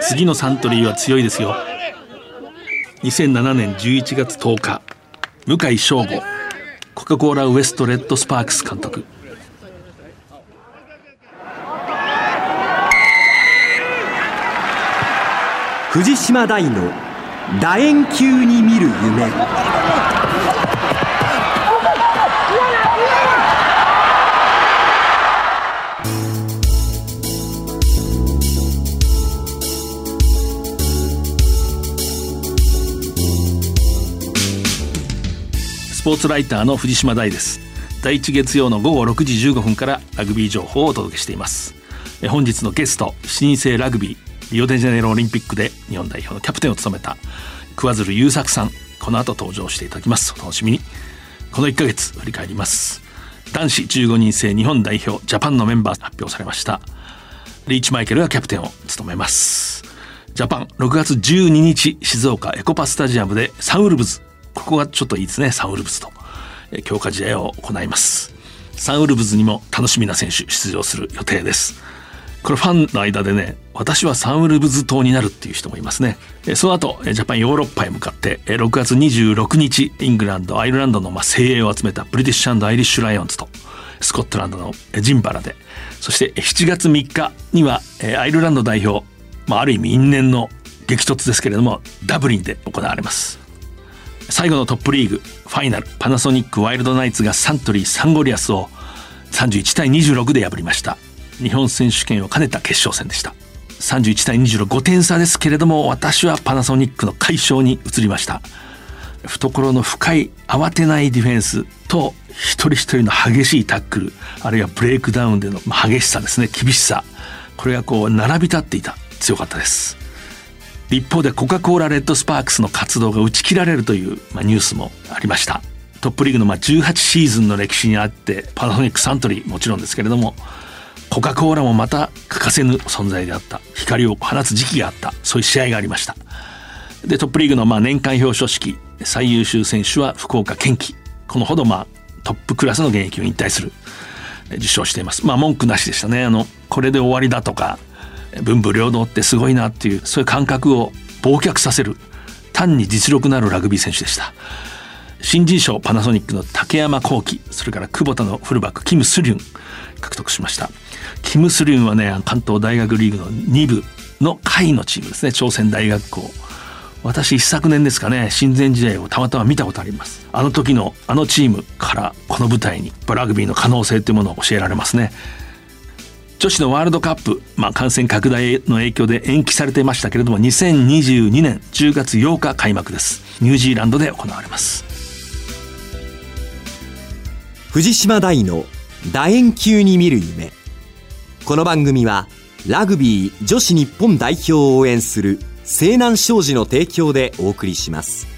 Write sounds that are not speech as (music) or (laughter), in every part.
次のサントリーは強いですよ。2007年11月10日向井翔吾コカ・コーラウエストレッドスパークス監督。藤島大の楕円球に見る夢。ポーツライターの藤島大です。第一月曜の午後6時15分からラグビー情報をお届けしています。本日のゲスト7人制ラグビーリオデジャネイロオリンピックで日本代表のキャプテンを務めた桑鶴優作さんこの後登場していただきます。お楽しみに。この1ヶ月振り返ります。男子15人制日本代表ジャパンのメンバー発表されました。リーチマイケルがキャプテンを務めます。ジャパン6月12日静岡エコパスタジアムでサンウルブズここがちょっといいですねサンウルブズと。強化試合を行います。サンウルブズにも楽しみな選手出場する予定です。これファンの間でね私はサンウルブズ党になるっていう人もいますね。その後ジャパンヨーロッパへ向かって6月26日イングランドアイルランドの精鋭を集めたブリティッシュアイリッシュライオンズとスコットランドのエジンバラで。そして7月3日にはアイルランド代表、まあ、ある意味因縁の激突ですけれどもダブリンで行われます。最後のトップリーグファイナルパナソニックワイルドナイツがサントリーサンゴリアスを31対26で破りました。日本選手権を兼ねた決勝戦でした。31対265点差ですけれども私はパナソニックの快勝に映りました。懐の深い慌てないディフェンスと一人一人の激しいタックルあるいはブレイクダウンでの激しさですね厳しさ。これがこう並び立っていた。強かったです。一方でコカ・コーラレッドスパークスの活動が打ち切られるという、まあ、ニュースもありました。トップリーグのまあ18シーズンの歴史にあってパナソニックサントリーもちろんですけれどもコカ・コーラもまた欠かせぬ存在であった。光を放つ時期があった。そういう試合がありました。でトップリーグのまあ年間表彰式最優秀選手は福岡堅樹。このほどまあトップクラスの現役を引退する。受賞しています。まあ文句なしでしたね。あのこれで終わりだとか文武両道ってすごいなっていうそういう感覚を忘却させる単に実力のあるラグビー選手でした。新人賞パナソニックの竹山幸輝それから久保田のフルバックキム・スリュン獲得しました。キム・スリュンはね関東大学リーグの2部の下位のチームですね。朝鮮大学校。私一昨年ですかね親善試合をたまたま見たことあります。あの時のあのチームからこの舞台にラグビーの可能性というものを教えられますね。女子のワールドカップ、まあ、感染拡大の影響で延期されていましたけれども2022年10月8日開幕です。ニュージーランドで行われます。藤島大の楕円球に見る夢。この番組はラグビー女子日本代表を応援する西南商事の提供でお送りします。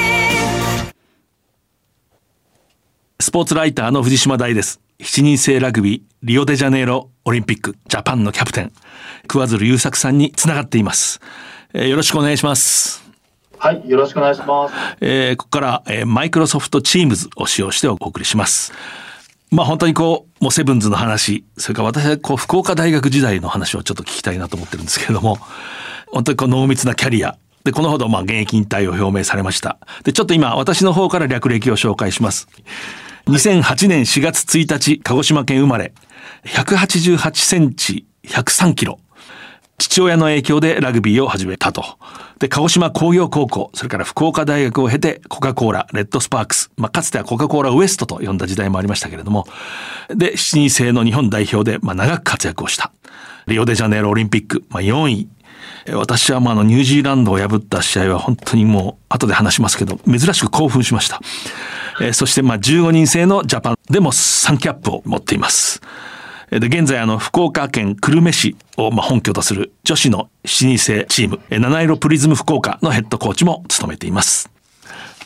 スポーツライターの藤島大です7人制ラグビーリオデジャネイロオリンピックジャパンのキャプテン桑鶴優作さんにつながっています、えーよろしくお願いしますはい、よろしくお願いします。えーここから、えー、マイクロソフトチームズを使用してお送りします。まあ本当にこう、もうセブンズの話、それから私はこう、福岡大学時代の話をちょっと聞きたいなと思ってるんですけれども、本当にこう濃密なキャリア。で、このほどまあ現役引退を表明されました。で、ちょっと今私の方から略歴を紹介します。2008年4月1日、鹿児島県生まれ、188センチ、103キロ。父親の影響でラグビーを始めたと。で、鹿児島工業高校、それから福岡大学を経て、コカ・コーラ、レッドスパークス、まあ、かつてはコカ・コーラウエストと呼んだ時代もありましたけれども、で、7人制の日本代表で、まあ、長く活躍をした。リオデジャネイロオリンピック、まあ、4位。私はまあのニュージーランドを破った試合は本当にもう後で話しますけど珍しく興奮しました。えそしてまあ15人制のジャパンでも3キャップを持っています。で現在あの福岡県久留米市をま本拠とする女子の7人制チーム七色プリズム福岡のヘッドコーチも務めています。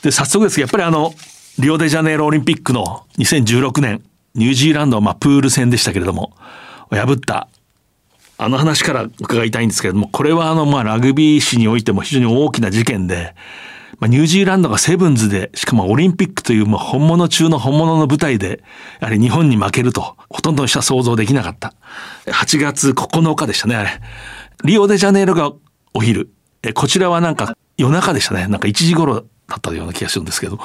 で早速ですがやっぱりあのリオデジャネイロオリンピックの2016年ニュージーランドまプール戦でしたけれども破ったあの話から伺いたいんですけれどもこれはあのまあラグビー史においても非常に大きな事件で、まあ、ニュージーランドがセブンズでしかもオリンピックというもう本物中の本物の舞台でやはり日本に負けるとほとんどの人は想像できなかった。8月9日でしたねあれ。リオデジャネイロがお昼。えこちらはなんか夜中でしたね。なんか1時頃だったような気がするんですけど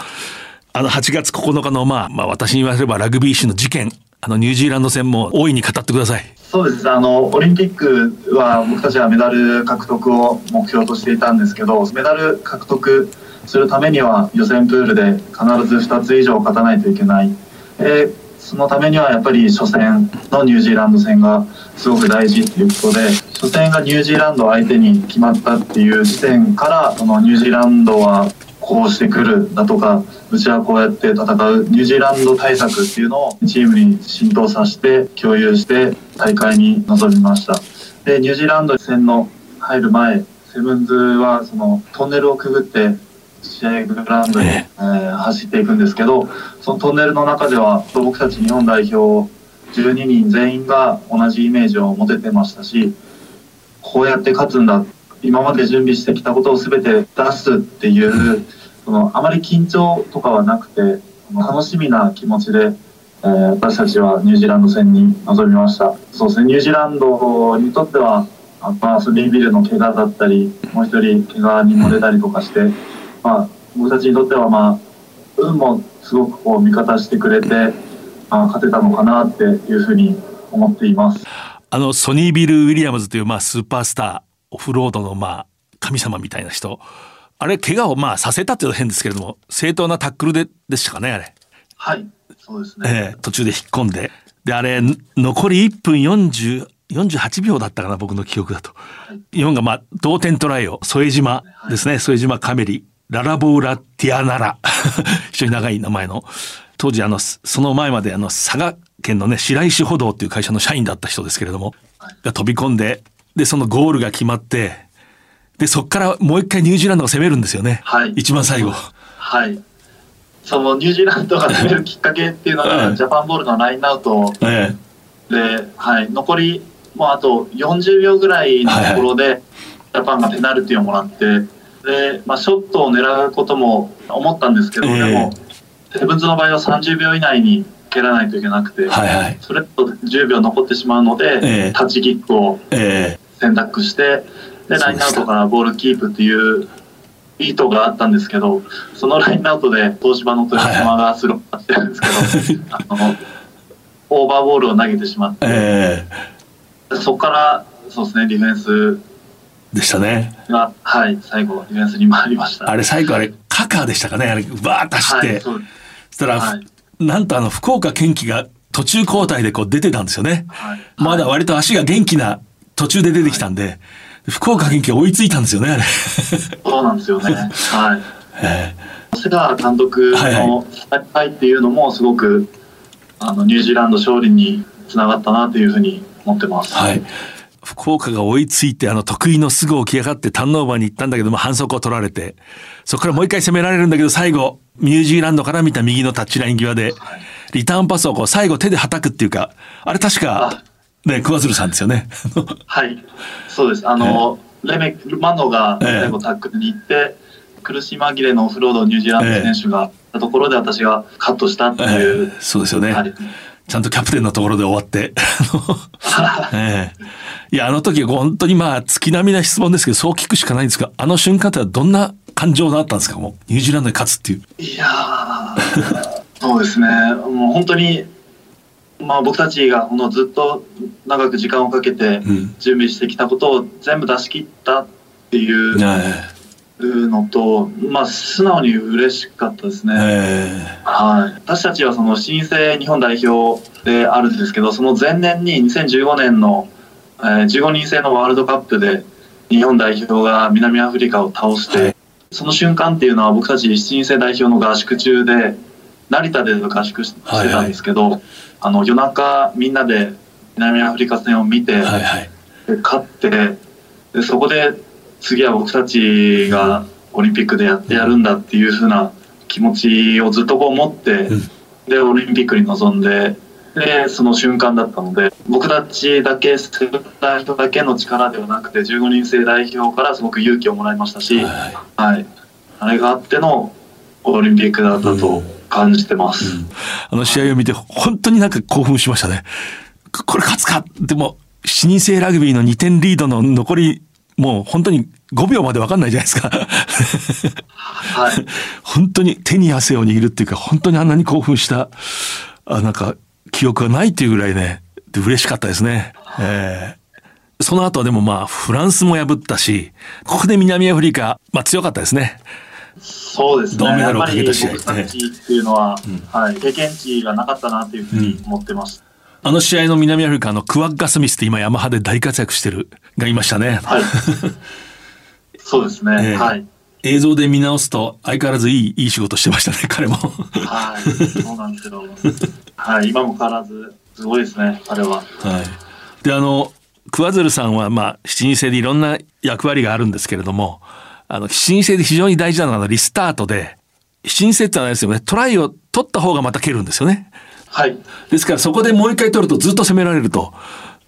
あの8月9日のまあまあ私に言わせればラグビー史の事件あのニュージーランド戦も大いに語ってください。そうですあのオリンピックは僕たちはメダル獲得を目標としていたんですけどメダル獲得するためには予選プールで必ず2つ以上勝たないといけない、えーそのためにはやっぱり初戦のニュージーランド戦がすごく大事ということで初戦がニュージーランド相手に決まったっていう時点からそのニュージーランドはこうしてくるだとかうちはこうやって戦うニュージーランド対策っていうのをチームに浸透させて共有して大会に臨みました。でニュージーランド戦の入る前セブンズはそのトンネルをくぐって試合グラウンドに、えー走っていくんですけどそのトンネルの中では僕たち日本代表12人全員が同じイメージを持ててましたしこうやって勝つんだ。今まで準備してきたことを全て出すっていうそのあまり緊張とかはなくて楽しみな気持ちで、えー私たちはニュージーランド戦に臨みましたそうですねニュージーランドにとってはあまあスリービルの怪我だったりもう一人怪我にも出たりとかして、まあ、僕たちにとってはまあ運もすごくこう味方してくれて、まあ、勝てたのかなっていうふうに思っています。あのソニービル・ウィリアムズというまあスーパースターオフロードのまあ神様みたいな人あれ怪我をまあさせたっていうのは変ですけれども正当なタックルででしたかねあれ、はい、そうですね。ええ途中で引っ込んで。であれ残り1分40 48秒だったかな僕の記憶だと。日本がまあ同点トライを副島ですね副島カメリララボーラ・ティアナラ。(laughs) 非常に長い名前の。当時あのその前まであの佐賀県のね白石歩道っていう会社の社員だった人ですけれどもが飛び込んででそのゴールが決まってでそこからもう一回ニュージーランドが攻めるんですよね、はい。一番最後。はい。そのニュージーランドが攻めるきっかけっていうのはが、いジャパンボールのラインアウト。えで、はい、残りもうあと40秒ぐらいのところで、ジャパンがペナルティをもらって、で、まあ、ショットを狙うことも思ったんですけど、ええ。でも、セブンズの場合は30秒以内に蹴らないといけなくて、えはいはい。それと10秒残ってしまうので、ええ。タッチキックをえ選択してでそうでラインアウトからボールキープっていう意図があったんですけどそのラインアウトで東芝の豊島がスローしてるんですけど、あのオーバーボールを投げてしまって、ええ。そこからそうですねディフェンスえでしたね。が、はい、最後ディフェンスに回りました。あれ最後あれカカーでしたかね？あれバーッと走って、はい、そしたら、はい。なんとあの福岡堅樹が途中交代でこう出てたんですよね。はい。まだ割と足が元気な途中で出てきたんで、福岡元気が追いついたんですよねあれ。そうなんですよね。はいえ瀬川監督はいの采配っていうのもすごくあのニュージーランド勝利につながったなというふうに思ってます。えはい。福岡が追いついてあの得意のすぐ起き上がってターンオーバーに行ったんだけども反則を取られてそこからもう一回攻められるんだけど最後ニュージーランドから見た右のタッチライン際でリターンパスをこう最後手ではたくっていうかあれ確かね桑鶴さんですよね。はい、そうです。あの、レメマノがええ最後タックルに行って、苦し紛れのオフロードをニュージーランド選手がやったところで私がカットしたっていうええ、そうですよね。はいちゃんとキャプテンのところで終わって。あ (laughs) のええいや、あの時本当にまあ月並みな質問ですけど、そう聞くしかないんですが、あの瞬間ってはどんな感情があったんですか？もう、ニュージーランドに勝つっていう。いやーそうですね。もう本当に、まあ僕たちがこのずっと長く時間をかけてうん。準備してきたことを全部出し切ったっていうえのと、まあ素直に嬉しかったですえね。えはい、私たちはその新生日本代表であるんですけどその前年に2015年の、えー15人制のワールドカップで日本代表が南アフリカを倒して、はいその瞬間っていうのは僕たち7人制代表の合宿中で成田で合宿ししてたんですけど、あの夜中みんなで南アフリカ戦を見て、はいはい。で勝ってでそこで次は僕たちがオリンピックでやってやるんだっていう風な気持ちをずっとこう持って、うん。でオリンピックに臨んででその瞬間だったので僕たちだけ世代表だけの力ではなくて15人制代表からすごく勇気をもらいましたし、はいはい。はい、あれがあってのオリンピックだったと感じてます。あの試合を見て本当になんか興奮しましたね。ここれ勝つか？でも7人制ラグビーの2点リードの残りもう本当に5秒まで分かんないじゃないですか。はい (laughs) 本当に手に汗を握るっていうか本当にあんなに興奮したあなんか記憶がないっていうぐらいねで嬉しかったですね。えーその後はでもまあフランスも破ったしここで南アフリカ、まあ、強かったですね。そうですね。銅メダルをかけた試合僕たちっていうのは、はい、経験値がなかったなっていうふうに思ってます。あの試合の南アフリカのクワッガ・スミスって今ヤマハで大活躍してるがいましたね。はい。そうですね。(laughs) ええはい。映像で見直すと相変わらずいいいい仕事してましたね (laughs) 彼も。はい。そうなんですけど、はい。今も変わらず、すごいですね、あれは。はい、であの桑鶴さんはまあ7人制でいろんな役割があるんですけれどもあの7人制で非常に大事なのはリスタートで7人制ってのはですよねトライを取った方がまた蹴るんですよね。はい。ですからそこでもう一回取るとずっと攻められると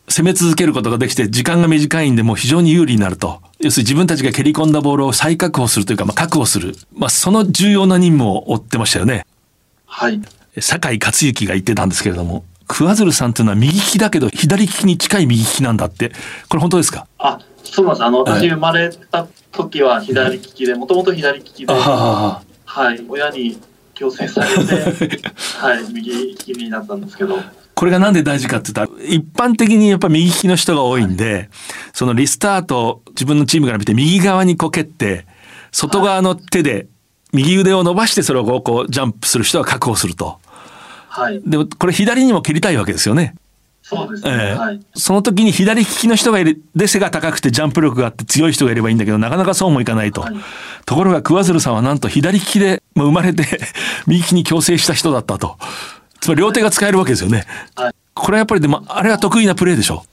攻め続けることができて時間が短いんでもう非常に有利になると要するに自分たちが蹴り込んだボールを再確保するというか、まあ、確保する、まあ、その重要な任務を負ってましたよね。はい。酒井克行が言ってたんですけれども桑鶴さんというのは右利きだけど左利きに近い右利きなんだってこれ本当ですか？あ、そうなんです。あの、はい私生まれた時は左利きで、もともと左利きで、あはい。親に強制されて、(laughs) はい。右利きになったんですけど、これがなんで大事かって言ったら一般的にやっぱ右利きの人が多いんでそのリスタートを自分のチームから見て右側にこう蹴って外側の手で右腕を伸ばしてそれをこうこうジャンプする人は確保すると。はい。でもこれ左にも蹴りたいわけですよね。そうですね。ええ。はい。その時に左利きの人がいる。で背が高くてジャンプ力があって強い人がいればいいんだけどなかなかそうもいかないと、はい。ところが桑鶴さんはなんと左利きで生まれて (laughs) 右利きに矯正した人だったと。つまり両手が使えるわけですよね、はい。これはやっぱりでもあれは得意なプレーでしょ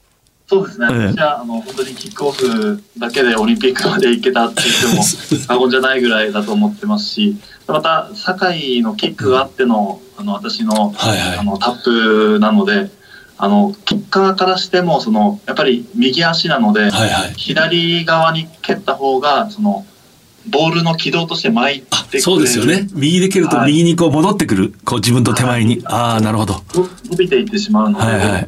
そうですね。ええ。私は、あの、本当にキックオフだけでオリンピックまで行けたって言っても過言じゃないぐらいだと思ってますし、また、堺のキックがあっての、あの、私の、はいはい。あの、タップなので、あの、キッカーからしても、その、やっぱり右足なので、はいはい。左側に蹴った方が、その、ボールの軌道として巻いて。そうですよね。右で蹴るとはい。右にこう戻ってくる。こう自分と手前に、ああなるほど。の伸びていってしまうので、はいはい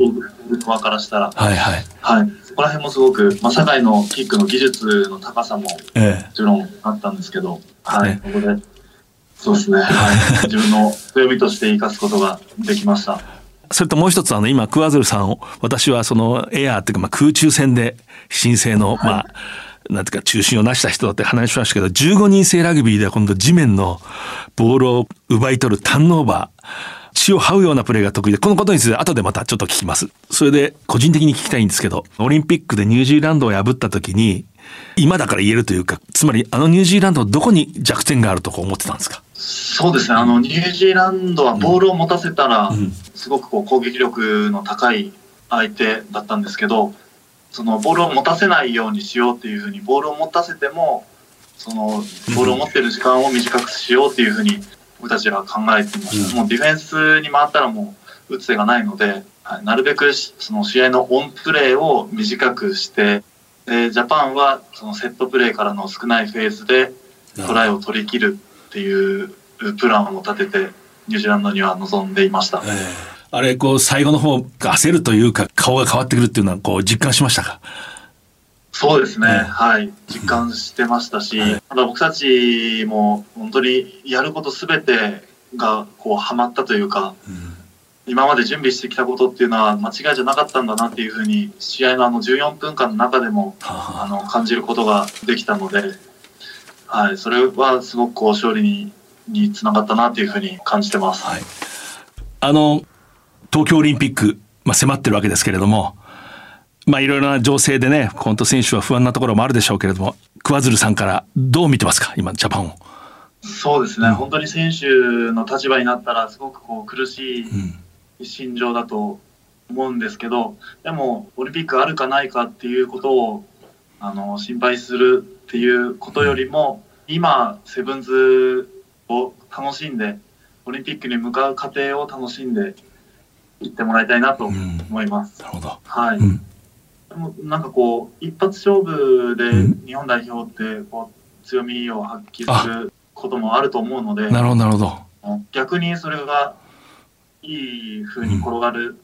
ボール側からしたら。はいはい。はい。そこら辺もすごく、まあ、堺のキックの技術の高さも、ええ。もちろんあったんですけど、はい、ね。ここで、そうですね、はい、(laughs) 自分の強みとして生かすことができました。それともう一つあの今桑鶴さんを私はそのエアーっていうかまあ空中戦で新生のまあなんていうか中心を成した人だって話しましたけど15人制ラグビーでは今度地面のボールを奪い取るターンオーバー血を這うようなプレーが得意でこのことについて後でまたちょっと聞きます。それで個人的に聞きたいんですけどオリンピックでニュージーランドを破った時に今だから言えるというかつまりあのニュージーランドどこに弱点があるとこう思ってたんですか？そうですね、あの、ニュージーランドはボールを持たせたら、うん。すごくこう攻撃力の高い相手だったんですけど、そのボールを持たせないようにしようっていうふうに、ボールを持たせても、そのボールを持ってる時間を短くしようっていうふうに、僕たちは考えていました。うんもうディフェンスに回ったらもう打つ手がないので、はいなるべくしその試合のオンプレーを短くして、でジャパンはそのセットプレーからの少ないフェーズでトライを取り切るっていうプランを立ててニュージーランドには臨んでいました。あれこう最後の方焦るというか顔が変わってくるっていうのはこう実感しましたか？そうですね、うん。はい、実感してましたし、はい。ただ僕たちも本当にやることすべてがこうハマったというか、今まで準備してきたことっていうのは間違いじゃなかったんだなっていうふうに試合のあの14分間の中でもあの感じることができたので、はい、それはすごくこう勝利ににつながったなっていうふうに感じてます。はい、あの東京オリンピック、まあ、迫ってるわけですけれどもまあいろいろな情勢でね、本当選手は不安なところもあるでしょうけれども、桑鶴さんからどう見てますか、今、ジャパンを？そうですね、本当に選手の立場になったら、すごくこう苦しい心情だと思うんですけど、でも、オリンピックあるかないかっていうことをあの心配するっていうことよりも、今、セブンズを楽しんで、オリンピックに向かう過程を楽しんでいってもらいたいなと思います。なるほど。はい、うんなんかこう一発勝負で日本代表ってこう強みを発揮することもあると思うのでなるほど、なるほど。逆にそれがいい風に転がる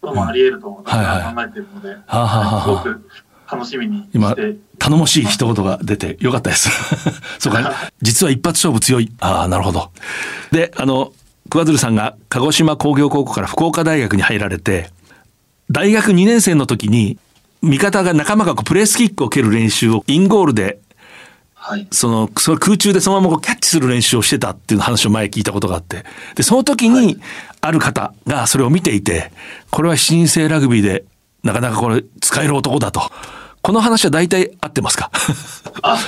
こともあり得ると私は考えているので、すごく楽しみに今して頼もしい一言が出てよかったです。(laughs) そうか、(laughs) 実は一発勝負強い。ああ、なるほど。で、あの、桑鶴さんが鹿児島工業高校から福岡大学に入られて、大学2年生の時に、味方が仲間がこうプレースキックを蹴る練習をインゴールで、はい。その、その空中でそのままこうキャッチする練習をしてたっていう話を前聞いたことがあって、で、その時に、ある方がそれを見ていて、これは新生ラグビーで、なかなかこれ使える男だと。この話は大体合ってますか？あ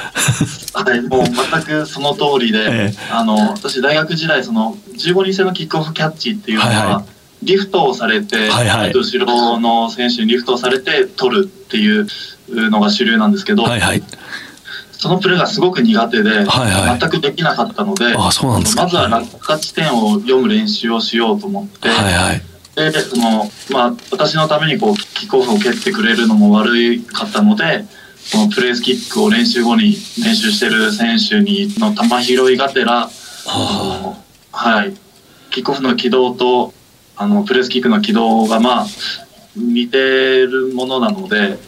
はい、もう全くその通りで、(laughs) ええ。あの私大学時代その15人制のキックオフキャッチっていうのは、はいはいリフトをされて、はいはい。えっと後ろの選手にリフトをされて取るっていうのが主流なんですけど、はいはい。そのプレーがすごく苦手で、はいはい。全くできなかったので、まずは落下地点を読む練習をしようと思って、はいはい。でそのまあ、私のためにこうキックオフを蹴ってくれるのも悪かったのでこのプレースキックを練習後に練習してる選手にの球拾いがてら、あ。のはい、キックオフの軌道とあのプレースキックの軌道がまあ似てるものなので、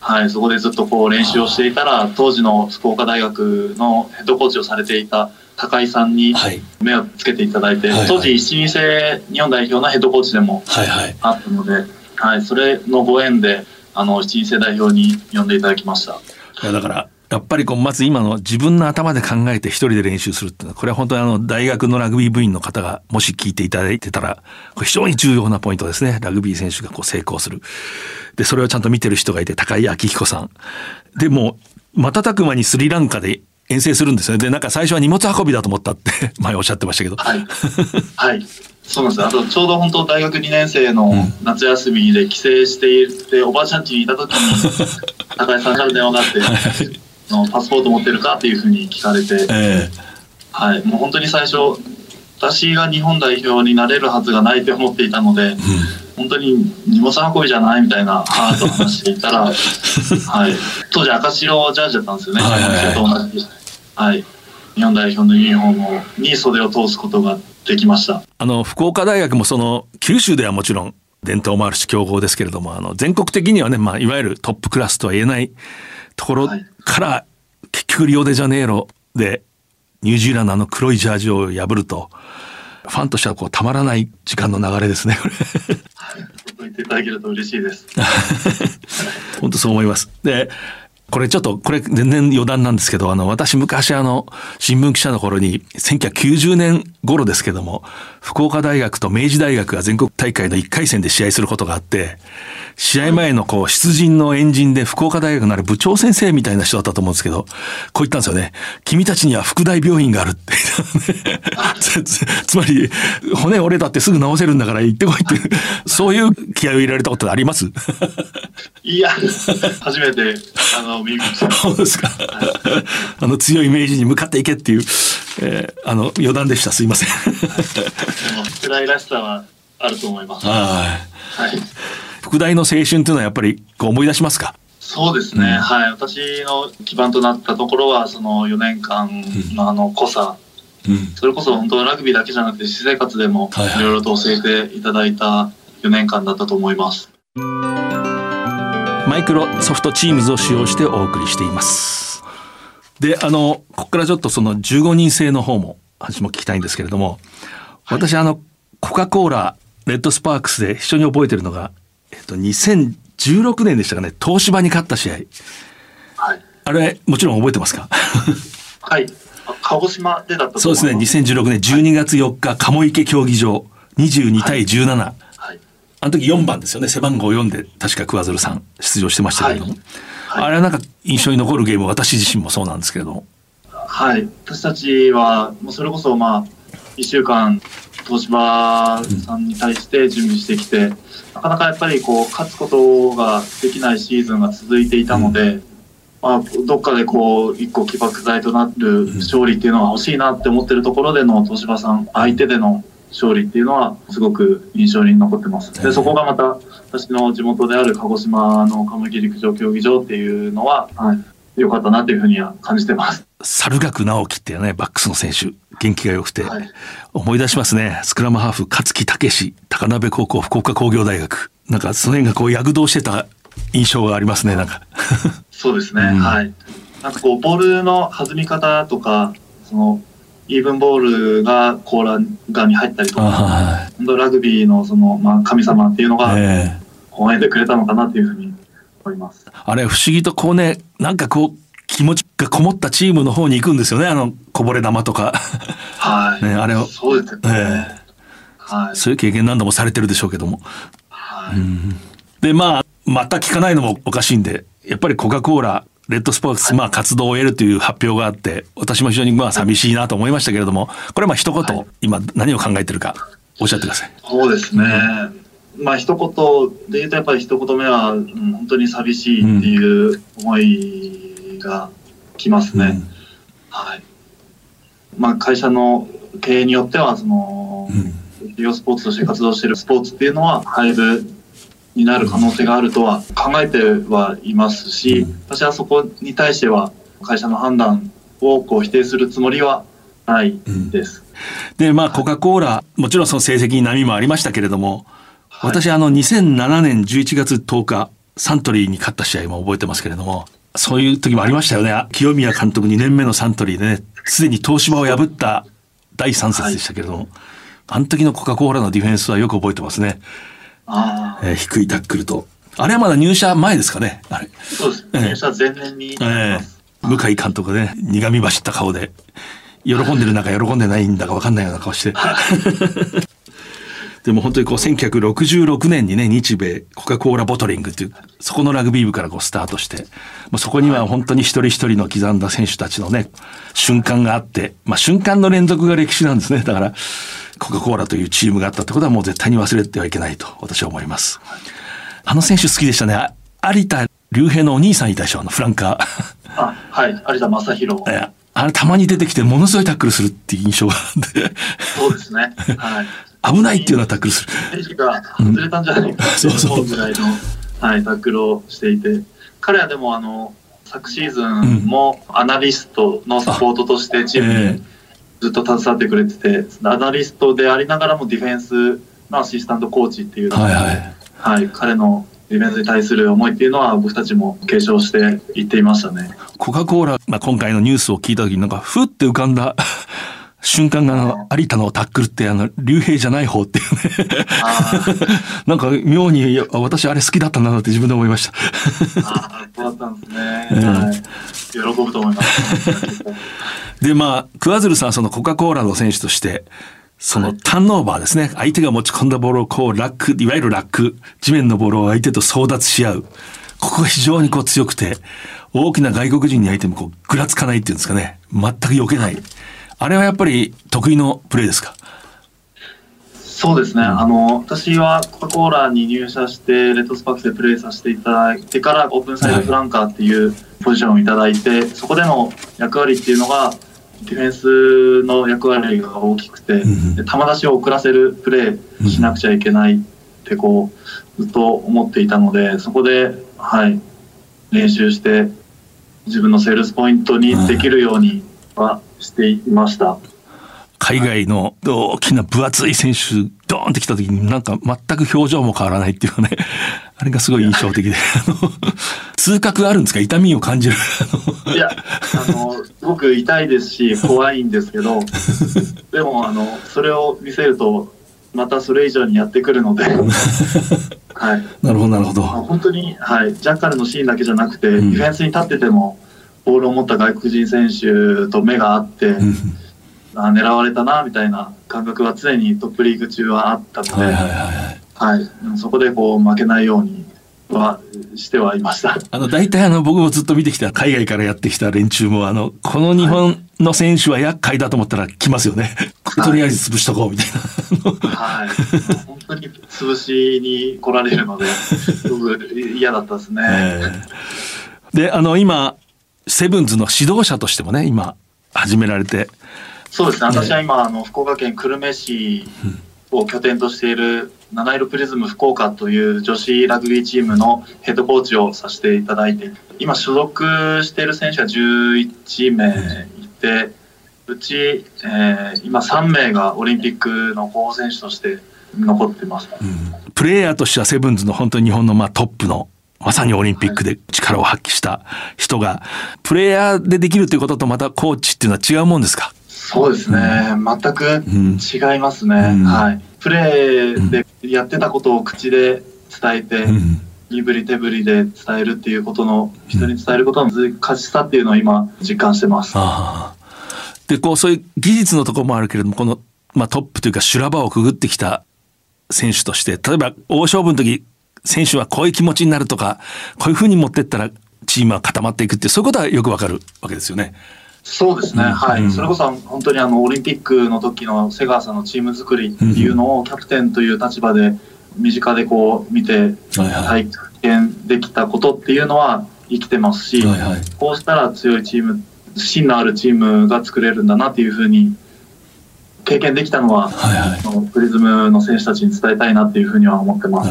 はい、そこでずっとこう練習をしていたら当時の福岡大学のヘッドコーチをされていた高井さんにはい。目をつけていただいて、はいはい当時一新制日本代表のヘッドコーチでもはいはい。あったので、はい、それのご縁であの一新制代表に呼んでいただきました。いやだから、やっぱりこう、まず今の自分の頭で考えて一人で練習するっていうのは、これは本当にあの、大学のラグビー部員の方がもし聞いていただいてたら、これ非常に重要なポイントですね。ラグビー選手がこう成功する。で、それをちゃんと見てる人がいて、高井明彦さん。で、もう、瞬く間にスリランカで遠征するんですよね。で、なんか最初は荷物運びだと思ったって (laughs) 前おっしゃってましたけど。はい、はい、そうなんです。あとちょうど本当大学2年生の夏休みで帰省していて、おばあちゃん家にいた時に高井さんから電話があって。あのパスポート持ってるかっていうふうに聞かれて、えはい、もう本当に最初私が日本代表になれるはずがないと思っていたので、本当に荷物運びじゃないみたいな母と話していたら、(laughs) はい、当時赤白ジャージだったんですよね、はいはいはい、日本代表のユニフォームに袖を通すことができました。あの、福岡大学もその、九州ではもちろん伝統もあるし強豪ですけれども、あの、全国的にはね、まあ、いわゆるトップクラスとは言えないところはいから、結局リオデジャネイロで、ニュージーランドの黒いジャージを破ると、ファンとしてはこう、たまらない時間の流れですね、これ。はい、言っていただけると嬉しいです。(laughs) 本当そう思います。で、これちょっと、これ全然余談なんですけど、あの、私昔あの、新聞記者の頃に、1990年頃ですけども、福岡大学と明治大学が全国大会の1回戦で試合することがあって、試合前のこう、出陣のエンジンで福岡大学のある部長先生みたいな人だったと思うんですけど、こう言ったんですよね。君たちには福大病院があるって (laughs) つつまり、骨折れたってすぐ治せるんだから行ってこいって、そういう気合を入れられたことあります？いや、初めて、あの、耳にした。(laughs) そうですか。あの強いイメージに向かっていけっていう、えーあの余談でした。すいません。でも、暗いらしさはあると思います。はい。はい。副大の青春っていうのはやっぱりこう思い出しますか？そうですね、はい。私の基盤となったところは、その4年間のあの濃さ、うん。それこそ本当ラグビーだけじゃなくて、私生活でもいろいろと教えていただいた4年間だったと思います。マイクロソフトチームズを使用してお送りしています。で、あの、ここからちょっとその15人制の方も、話も聞きたいんですけれども、私あの、コカ・コーラ、レッドスパークスで一緒に覚えてるのが、えっと、2016年でしたかね、東芝に勝った試合。はい。あれ、もちろん覚えてますか？(laughs) はい。あ鹿児島でだったとそう。ですね、2016年12月4日、鴨池競技場、22対17。はい。あの時4番ですよね背番号4で確か桑鶴さん出場してましたけれども、はいあれはなんか印象に残るゲーム私自身もそうなんですけれどもはい、私たちは、もうそれこそ、まあ、1週間、東芝さんに対して準備してきて、なかなかやっぱりこう勝つことができないシーズンが続いていたので、まあ、どっかでこう一個起爆剤となる勝利っていうのが欲しいなって思ってるところでの東芝さん相手での勝利っていうのはすごく印象に残ってます。でそこがまた私の地元である鹿児島の鴨木陸上競技場っていうのは、はい、良かったなというふうには感じてます。猿楽直樹っていうねバックスの選手元気が良くて、はい。思い出しますね。スクラムハーフ勝木武史高鍋高校福岡工業大学。なんかその辺がこう躍動してた印象がありますねなんか。そうですね、うん。はい。なんかこう、ボールの弾み方とか、その、イーブンボールがコーラー側に入ったりとか、は本当ラグビーのその、まあ、神様っていうのい、がええ。応援でくれたのかなというふうに思います。あれ不思議とこうねなんかこう気持ちがこもったチームの方に行くんですよねあのこぼれ球とかはい。ねあれをそうですよね。えはい。そういう経験何度もされてるでしょうけどもはい。でまあまた聞かないのもおかしいんでやっぱりコカ・コーラレッドスポーツ、まあ活動を終えるという発表があって私も非常にまあ寂しいなと思いましたけれどもこれはまあ一言、今何を考えてるかおっしゃってください。そうですね。まあ、一言で言うと、やっぱり一言目は、うん本当に寂しいっていう思いがきますね。うんはい。まあ、会社の経営によっては、その、医療スポーツとして活動しているスポーツっていうのは、廃部になる可能性があるとは考えてはいますし、うん私はそこに対しては、会社の判断をこう否定するつもりはないです。でまあコカ・コーラもちろんその成績に波もありましたけれども、はい。私あの2007年11月10日サントリーに勝った試合も覚えてますけれどもそういう時もありましたよね。清宮監督2年目のサントリーでねすでに東芝を破った第3節でしたけれども、あの時のコカ・コーラのディフェンスはよく覚えてますね、えー低いタックルと。あれはまだ入社前ですかねあれ、そうです。ええ。入社前年にえ。ー向井監督がね苦み走った顔で喜んでるのか喜んでないんだか分かんないような顔して。でも本当にこう1966年にね日米コカ・コーラボトリングというそこのラグビー部からこうスタートして、まあ、そこには本当に一人一人の刻んだ選手たちのね瞬間があって、まあ、瞬間の連続が歴史なんですねだからコカ・コーラというチームがあったってことはもう絶対に忘れてはいけないと私は思います。あの選手好きでしたねあ有田竜平のお兄さんいたでしょあのフランカー。あ、はい。有田正弘。(laughs) いやあれたまに出てきてものすごいタックルするっていう印象があってそうですね。はい。危ないっていうようなタックルする。選手が外れたんじゃないかってそうそう思うぐらいの、はい、タックルをしていて、彼はでもあの、昨シーズンもアナリストのサポートとしてチームえにずっと携わってくれてて、アナリストでありながらもディフェンスのアシスタントコーチっていうのがはいはい。はい、彼のディフェンスに対する思いっていうのは僕たちも継承していっていましたね。コカ・コーラ、まあ、今回のニュースを聞いた時になんかふって浮かんだ瞬間があの有田のタックルってあの竜兵じゃない方っていうね。あなんか妙に私あれ好きだったんだなって自分で思いました。あー、そうだったんですね。うんはい。喜ぶと思います。(laughs) でまあ桑鶴さんはそのコカ・コーラの選手としてそのターンオーバーですね。相手が持ち込んだボールをこうラックいわゆるラック地面のボールを相手と争奪し合う。ここが非常にこう強くて大きな外国人に相手もこうぐらつかないっていうんですかね。全く避けないあれはやっぱり得意のプレーですか？そうですね、あの私はコカ・コーラに入社して、レッドスパークスでプレーさせていただいてから、オープンサイドフランカーっていうポジションをいただいて、そこでの役割っていうのが、ディフェンスの役割が大きくて、ん。で球出しを遅らせるプレーしなくちゃいけないってこう、ずっと思っていたので、そこで、はい、練習して、自分のセールスポイントにできるようにはしていました。海外の大きな分厚い選手ドーンってきた時になんか全く表情も変わらないっていうかね。(laughs) あれがすごい印象的で。あの (laughs) 痛覚あるんですか？痛みを感じる。いや、あの、すごく痛いですし、怖いんですけど、(laughs) でも、あの、それを見せると、またそれ以上にやってくるので、はい。なるほどなるほど。本当に、はい、ジャッカルのシーンだけじゃなくて、ん。ディフェンスに立ってても、ボールを持った外国人選手と目が合って、うんあ狙われたな、みたいな感覚は常にトップリーグ中はあったので、はいはいはいはいはい、そこでこう負けないようにはしてはいました。あの、大体あの、僕もずっと見てきた、海外からやってきた連中も、あの、この日本の選手は厄介だと思ったら来ますよね。とりあえず潰しとこうみたいな。はい、本当に潰しに来られるので、すごく嫌だったですね。えーで、あの、今、セブンズの指導者としてもね、今、始められて、そうですね、私は今、あの福岡県久留米市を拠点としている七色プリズム福岡という女子ラグビーチームのヘッドコーチをさせていただいて、今、所属している選手は11名いて、うち、えー今3名がオリンピックの候補選手として残ってます。プレイヤーとしてはセブンズの本当に日本のまあトップのまさにオリンピックで力を発揮した人が、プレイヤーでできるということとまたコーチっていうのは違うもんですか？そうですね、全く違いますね、うん。はい。プレーでやってたことを口で伝えて、ん。身振り手振りで伝えるっていうことの、人に伝えることの難しさっていうのを今、実感してます。でこうそういう技術のところもあるけれどもこの、まあ、トップというか修羅場をくぐってきた選手として例えば大勝負の時選手はこういう気持ちになるとかこういうふうに持ってったらチームは固まっていくっていうそういうことはよくわかるわけですよね。そうですね、はい、うん。それこそ本当にあのオリンピックの時の瀬川さんのチーム作りっていうのをキャプテンという立場で身近でこう見てはいはい。体験できたことっていうのは生きてますし、はいはい。こうしたら強いチーム芯のあるチームが作れるんだなっていうふうに経験できたのは、はいはい。プリズムの選手たちに伝えたいなっていうふうには思ってます。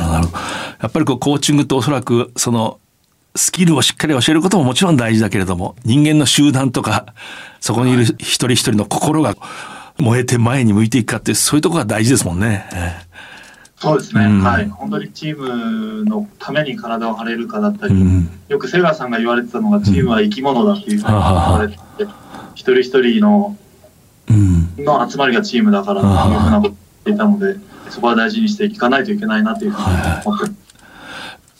やっぱりこうコーチングとおそらくそのスキルをしっかり教えることももちろん大事だけれども人間の集団とかそこにいる一人一人の心が燃えて前に向いていくかっていうそういうところが大事ですもんね。えそうですね、うん。はい、本当にチームのために体を張れるかだったり、えうん。よく瀬川さんが言われてたのが、チームは生き物だっていうふうに言われてて、一人一人のうん。の集まりがチームだからっていうふうなことを言っていたので、そこは大事にしていかないといけないなというふうに思って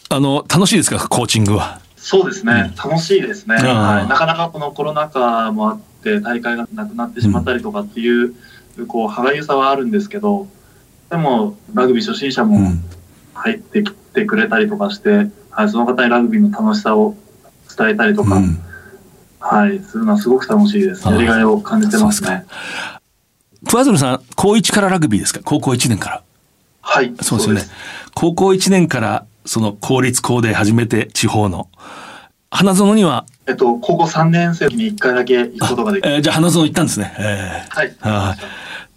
あの楽しいですかコーチングは？そうですね、楽しいですね、はい、なかなかこのコロナ禍もあって、大会がなくなってしまったりとかっていう、こう歯がゆさはあるんですけど、でも、ラグビー初心者も入ってきてくれたりとかして、はい、その方にラグビーの楽しさを伝えたりとか、うん。はい、するのはすごく楽しいです。やりがいを感じてますね。桑鶴さん高1からラグビーですか？高校1年から。はい、そうですよね。高校1年からその公立校で初めて地方の。花園には、えっと、高校3年生に1回だけ行くことができえーじゃあ花園行ったんですね。えー。はい。はい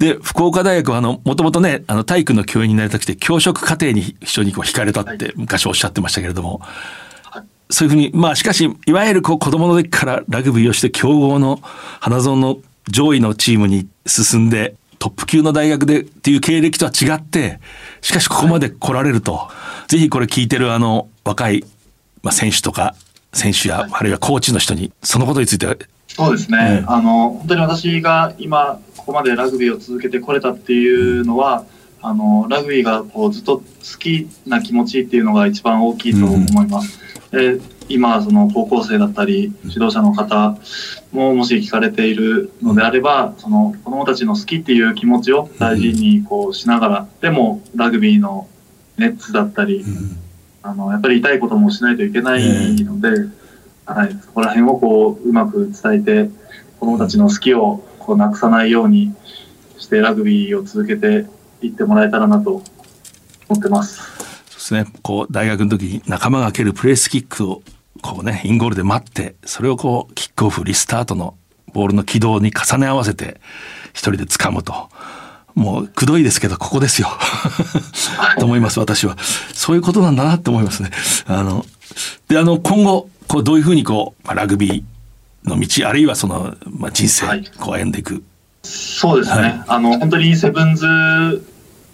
で福岡大学はあのもともとねあの体育の教員になりたくて教職課程に非常にこう惹かれたって昔おっしゃってましたけれども、はい。そういうふうにまあしかしいわゆるこう子供の時からラグビーをして強豪の花園の上位のチームに進んでトップ級の大学でっていう経歴とは違ってしかしここまで来られると、ぜひこれ聞いてるあの若い、まあ、選手とか選手や、あるいはコーチの人にそのことについてそうですね、ええあの本当に私が今ここまでラグビーを続けてこれたっていうのは、あのラグビーがこうずっと好きな気持ちっていうのが一番大きいと思います。で今その高校生だったり指導者の方ももし聞かれているのであればその子どもたちの好きっていう気持ちを大事にこうしながらでもラグビーの熱だったり、あのやっぱり痛いこともしないといけないので、はい、そこら辺をこううまく伝えて子どもたちの好きをこうなくさないようにしてラグビーを続けていってもらえたらなと思ってます。そうですね。こう大学の時に仲間が蹴るプレースキックをこうねインゴールで待ってそれをこうキックオフリスタートのボールの軌道に重ね合わせて一人で掴むともうくどいですけどここですよ。(laughs) と思います私は。そういうことなんだなって思いますね。あのであの今後こうどういうふうにこうまあラグビーの道あるいはその、まあ、人生はい。こう歩んでいく、そうですね、はい。あの本当にセブンズ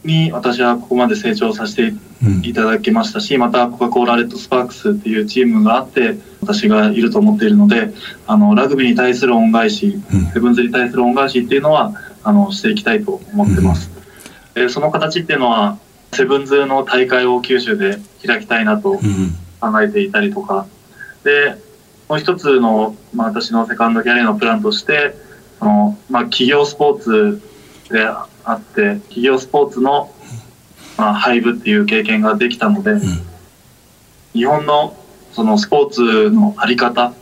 に私はここまで成長させていただきましたし、またコカ・コーラレッドスパークスっていうチームがあって私がいると思っているのであのラグビーに対する恩返し、うん。セブンズに対する恩返しっていうのはあのしていきたいと思ってます、でその形っていうのはセブンズの大会を九州で開きたいなとうん。考えていたりとか。でもう一つの、まあ、私のセカンドキャリアのプランとしてあの、まあ、企業スポーツであって企業スポーツのまあ、廃部っていう経験ができたので、うん。日本のそのスポーツのあり方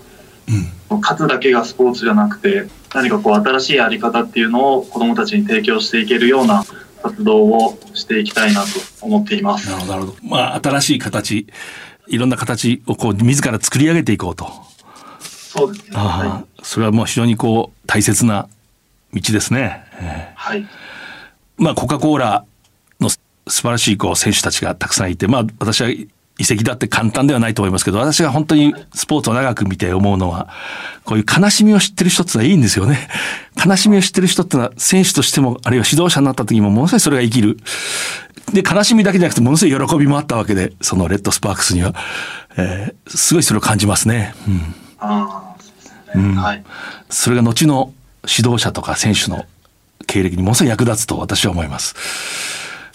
うん。勝つだけがスポーツじゃなくて何かこう新しいあり方っていうのを子どもたちに提供していけるような活動をしていきたいなと思っています。なるほどなるほど。まあ新しい形いろんな形をこう自ら作り上げていこうと。そうですね。あはあそれはもう非常にこう大切な道ですね、はい、えまあコカ・コーラの素晴らしいこう選手たちがたくさんいてまあ私は移籍だって簡単ではないと思いますけど私が本当にスポーツを長く見て思うのはこういう悲しみを知ってる人ってのはいいんですよね。(laughs) 悲しみを知ってる人ってのは選手としてもあるいは指導者になった時もものすごいそれが生きる。で悲しみだけじゃなくてものすごい喜びもあったわけでそのレッドスパークスには、えーすごいそれを感じますね、うん、ああそうですね、うん。はい。それが後の指導者とか選手の経歴にものすごい役立つと私は思います。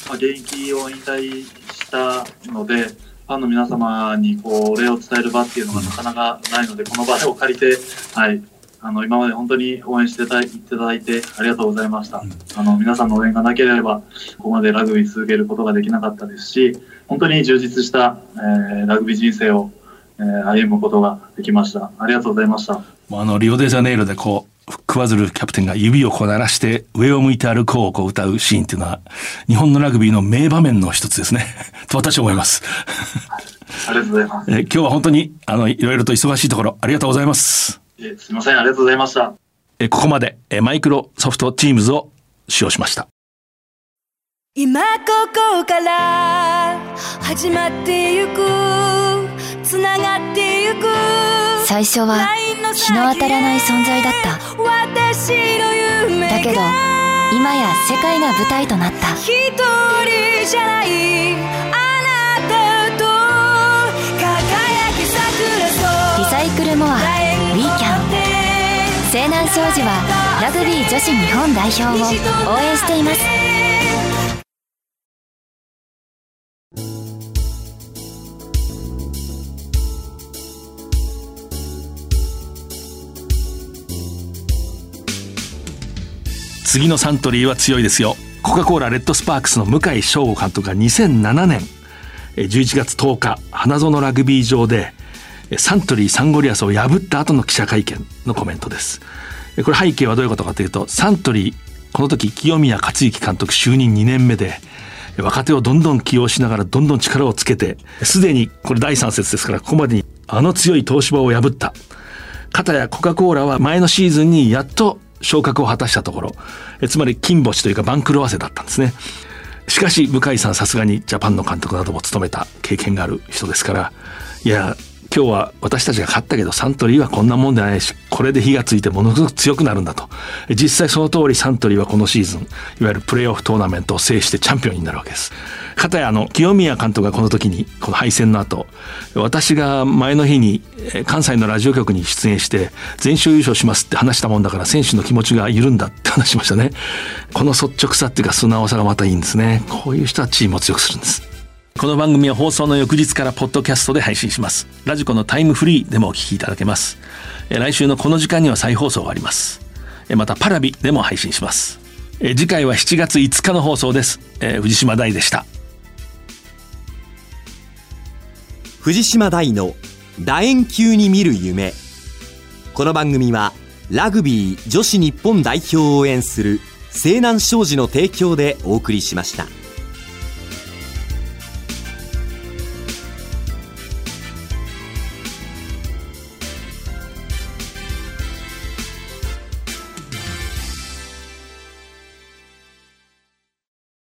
まあ、現役を引退したので、ファンの皆様にこうお礼を伝える場っていうのがなかなかないので、この場を借りて、はい、あの今まで本当に応援していただいてありがとうございました。あの皆さんの応援がなければ、ここまでラグビー続けることができなかったですし、本当に充実した、えーラグビー人生を、えー歩むことができました。ありがとうございました。あのリオデジャネイロでこうクワズルキャプテンが指をこう鳴らして上を向いて歩こうをこう歌うシーンっていうのは日本のラグビーの名場面の一つですね (laughs) と私は思います。ありがとうございます。えー今日は本当にあのいろいろと忙しいところありがとうございます。えーすみません、ありがとうございました。えーここまでえーマイクロソフト Teams を使用しました。今ここから始まってゆくつながってゆく。最初は日の当たらない存在だった。だけど今や世界が舞台となった。一人じゃない。あなたと輝き桜リサイクルモアウィーキャン西南商事はラグビー女子日本代表を応援しています次のサントリーは強いですよ。コカ・コーラレッドスパークスの向井翔吾監督が2007年えー11月10日花園ラグビー場でえサントリーサンゴリアスを破った後の記者会見のコメントです。えこれ背景はどういうことかというとサントリーこの時清宮克行監督就任2年目でえ若手をどんどん起用しながらどんどん力をつけてすでにこれ第3節ですからここまでにあの強い東芝を破った。片やコカ・コーラは前のシーズンにやっと昇格を果たしたところえつまり金星というか番狂わせだったんですね。しかし向井さんさすがにジャパンの監督なども務めた経験がある人ですからいや今日は私たちが勝ったけどサントリーはこんなもんでないしこれで火がついてものすごく強くなるんだと。実際その通りサントリーはこのシーズンいわゆるプレーオフトーナメントを制してチャンピオンになるわけです。片やあの清宮監督がこの時にこの敗戦の後私が前の日に関西のラジオ局に出演して全勝優勝しますって話したもんだから選手の気持ちが緩んだって話しましたね。この率直さっていうか素直さがまたいいんですね。こういう人はチームを強くするんです。この番組は放送の翌日からポッドキャストで配信します。ラジコのタイムフリーでもお聞きいただけます。え来週のこの時間には再放送があります。えまたパラビでも配信します。え次回は7月5日の放送です。え藤島大でした。藤島大の楕円球に見る夢。この番組はラグビー女子日本代表を応援する西南商事の提供でお送りしました。